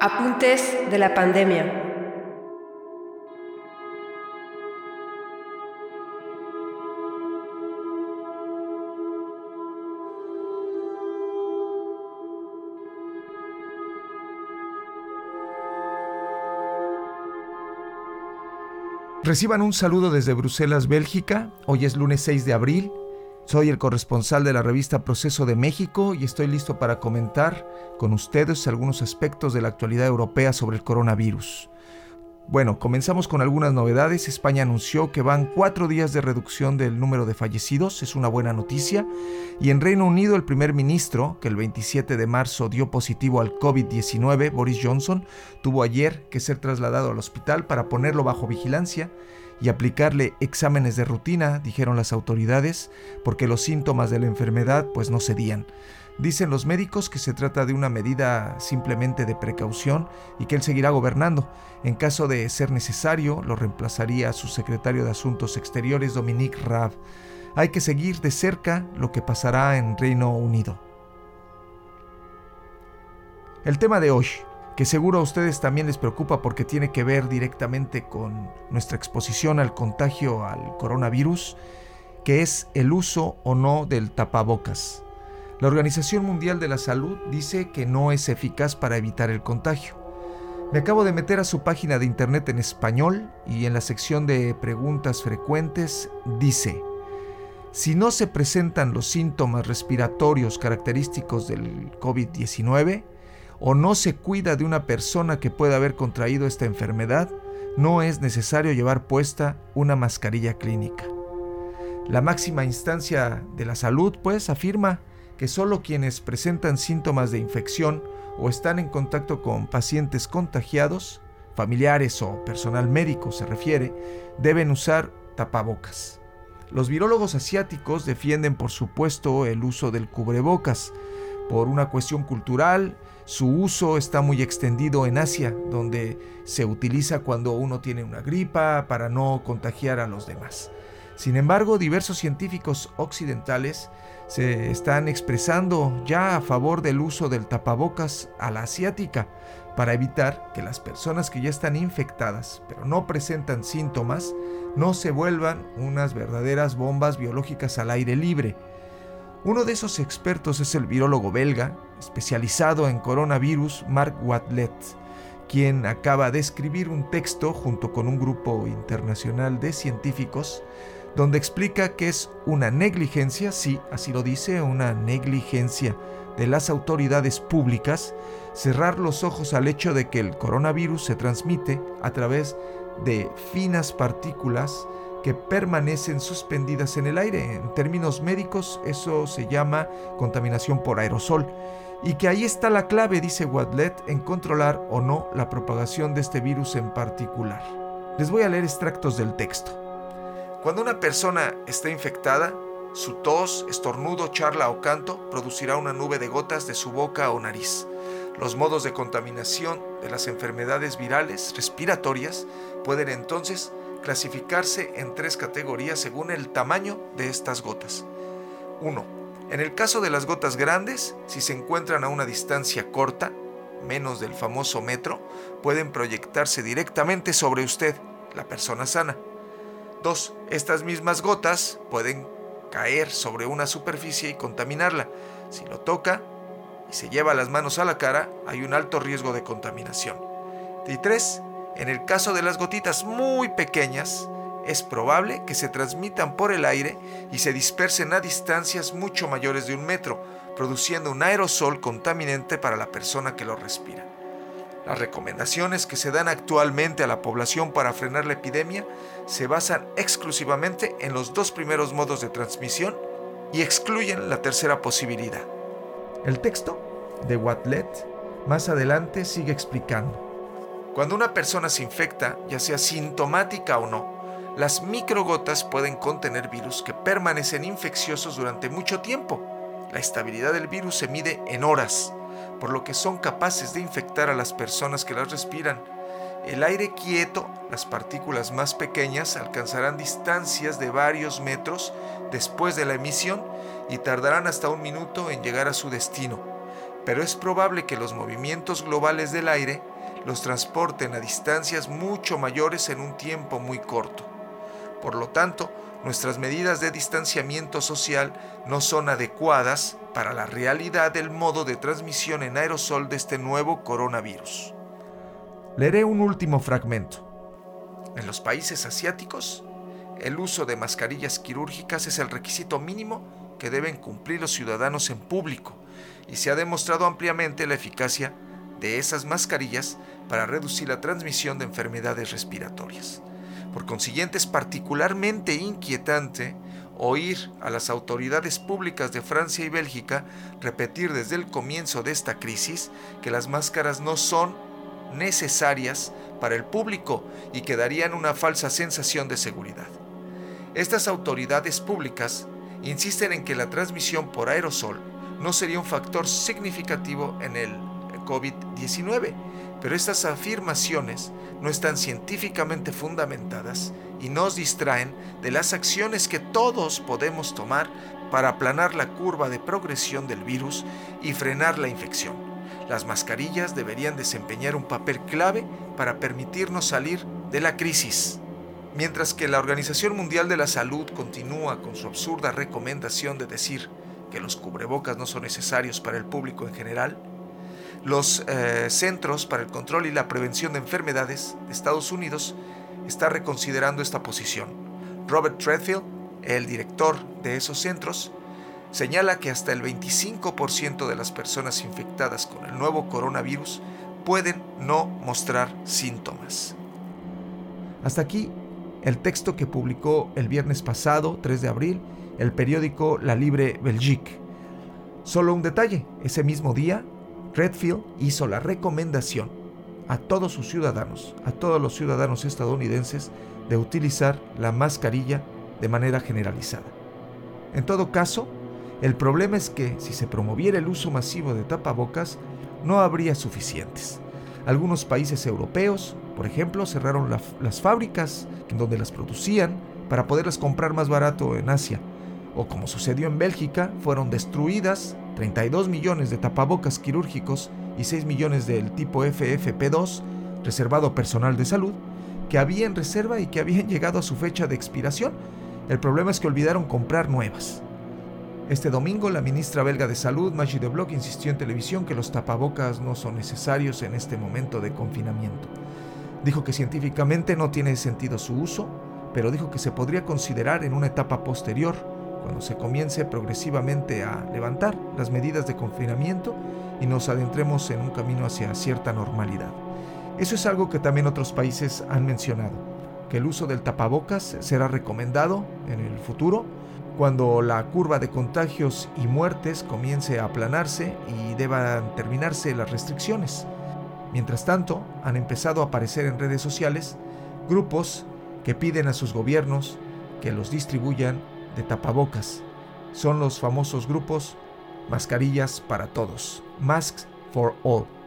Apuntes de la pandemia. Reciban un saludo desde Bruselas, Bélgica. Hoy es lunes 6 de abril. Soy el corresponsal de la revista Proceso de México y estoy listo para comentar con ustedes algunos aspectos de la actualidad europea sobre el coronavirus. Bueno, comenzamos con algunas novedades. España anunció que van cuatro días de reducción del número de fallecidos, es una buena noticia. Y en Reino Unido el primer ministro, que el 27 de marzo dio positivo al COVID-19, Boris Johnson, tuvo ayer que ser trasladado al hospital para ponerlo bajo vigilancia y aplicarle exámenes de rutina, dijeron las autoridades, porque los síntomas de la enfermedad pues no cedían. Dicen los médicos que se trata de una medida simplemente de precaución y que él seguirá gobernando. En caso de ser necesario, lo reemplazaría a su secretario de Asuntos Exteriores, Dominique Raab. Hay que seguir de cerca lo que pasará en Reino Unido. El tema de hoy, que seguro a ustedes también les preocupa porque tiene que ver directamente con nuestra exposición al contagio al coronavirus, que es el uso o no del tapabocas. La Organización Mundial de la Salud dice que no es eficaz para evitar el contagio. Me acabo de meter a su página de internet en español y en la sección de preguntas frecuentes dice, si no se presentan los síntomas respiratorios característicos del COVID-19 o no se cuida de una persona que pueda haber contraído esta enfermedad, no es necesario llevar puesta una mascarilla clínica. La máxima instancia de la salud, pues, afirma que solo quienes presentan síntomas de infección o están en contacto con pacientes contagiados, familiares o personal médico se refiere, deben usar tapabocas. Los virólogos asiáticos defienden por supuesto el uso del cubrebocas. Por una cuestión cultural, su uso está muy extendido en Asia, donde se utiliza cuando uno tiene una gripa para no contagiar a los demás. Sin embargo, diversos científicos occidentales se están expresando ya a favor del uso del tapabocas a la asiática para evitar que las personas que ya están infectadas pero no presentan síntomas no se vuelvan unas verdaderas bombas biológicas al aire libre. Uno de esos expertos es el virólogo belga, especializado en coronavirus, Mark Watlet, quien acaba de escribir un texto junto con un grupo internacional de científicos donde explica que es una negligencia, sí, así lo dice, una negligencia de las autoridades públicas cerrar los ojos al hecho de que el coronavirus se transmite a través de finas partículas que permanecen suspendidas en el aire. En términos médicos eso se llama contaminación por aerosol. Y que ahí está la clave, dice Wadlet, en controlar o no la propagación de este virus en particular. Les voy a leer extractos del texto. Cuando una persona está infectada, su tos, estornudo, charla o canto producirá una nube de gotas de su boca o nariz. Los modos de contaminación de las enfermedades virales respiratorias pueden entonces clasificarse en tres categorías según el tamaño de estas gotas. 1. En el caso de las gotas grandes, si se encuentran a una distancia corta, menos del famoso metro, pueden proyectarse directamente sobre usted, la persona sana. 2. Estas mismas gotas pueden caer sobre una superficie y contaminarla. Si lo toca y se lleva las manos a la cara, hay un alto riesgo de contaminación. Y 3. En el caso de las gotitas muy pequeñas, es probable que se transmitan por el aire y se dispersen a distancias mucho mayores de un metro, produciendo un aerosol contaminante para la persona que lo respira. Las recomendaciones que se dan actualmente a la población para frenar la epidemia se basan exclusivamente en los dos primeros modos de transmisión y excluyen la tercera posibilidad. El texto de Watlet más adelante sigue explicando. Cuando una persona se infecta, ya sea sintomática o no, las microgotas pueden contener virus que permanecen infecciosos durante mucho tiempo. La estabilidad del virus se mide en horas, por lo que son capaces de infectar a las personas que las respiran. El aire quieto, las partículas más pequeñas alcanzarán distancias de varios metros después de la emisión y tardarán hasta un minuto en llegar a su destino. pero es probable que los movimientos globales del aire los transporten a distancias mucho mayores en un tiempo muy corto. Por lo tanto, nuestras medidas de distanciamiento social no son adecuadas para la realidad del modo de transmisión en aerosol de este nuevo coronavirus. Leeré un último fragmento. En los países asiáticos, el uso de mascarillas quirúrgicas es el requisito mínimo que deben cumplir los ciudadanos en público y se ha demostrado ampliamente la eficacia de esas mascarillas para reducir la transmisión de enfermedades respiratorias. Por consiguiente, es particularmente inquietante oír a las autoridades públicas de Francia y Bélgica repetir desde el comienzo de esta crisis que las máscaras no son necesarias para el público y que darían una falsa sensación de seguridad. Estas autoridades públicas insisten en que la transmisión por aerosol no sería un factor significativo en el COVID-19, pero estas afirmaciones no están científicamente fundamentadas y nos distraen de las acciones que todos podemos tomar para aplanar la curva de progresión del virus y frenar la infección. Las mascarillas deberían desempeñar un papel clave para permitirnos salir de la crisis. Mientras que la Organización Mundial de la Salud continúa con su absurda recomendación de decir que los cubrebocas no son necesarios para el público en general, los eh, Centros para el Control y la Prevención de Enfermedades de Estados Unidos está reconsiderando esta posición. Robert Treadfield, el director de esos centros, señala que hasta el 25% de las personas infectadas con el nuevo coronavirus pueden no mostrar síntomas. Hasta aquí el texto que publicó el viernes pasado, 3 de abril, el periódico La Libre Belgique. Solo un detalle, ese mismo día, Redfield hizo la recomendación a todos sus ciudadanos, a todos los ciudadanos estadounidenses, de utilizar la mascarilla de manera generalizada. En todo caso, el problema es que si se promoviera el uso masivo de tapabocas, no habría suficientes. Algunos países europeos, por ejemplo, cerraron las fábricas donde las producían para poderlas comprar más barato en Asia. O como sucedió en Bélgica, fueron destruidas 32 millones de tapabocas quirúrgicos y 6 millones del tipo FFP2 reservado personal de salud que había en reserva y que habían llegado a su fecha de expiración. El problema es que olvidaron comprar nuevas. Este domingo, la ministra belga de Salud, Maggie de Bloch, insistió en televisión que los tapabocas no son necesarios en este momento de confinamiento. Dijo que científicamente no tiene sentido su uso, pero dijo que se podría considerar en una etapa posterior, cuando se comience progresivamente a levantar las medidas de confinamiento y nos adentremos en un camino hacia cierta normalidad. Eso es algo que también otros países han mencionado, que el uso del tapabocas será recomendado en el futuro cuando la curva de contagios y muertes comience a aplanarse y deban terminarse las restricciones. Mientras tanto, han empezado a aparecer en redes sociales grupos que piden a sus gobiernos que los distribuyan de tapabocas. Son los famosos grupos mascarillas para todos, Masks for All.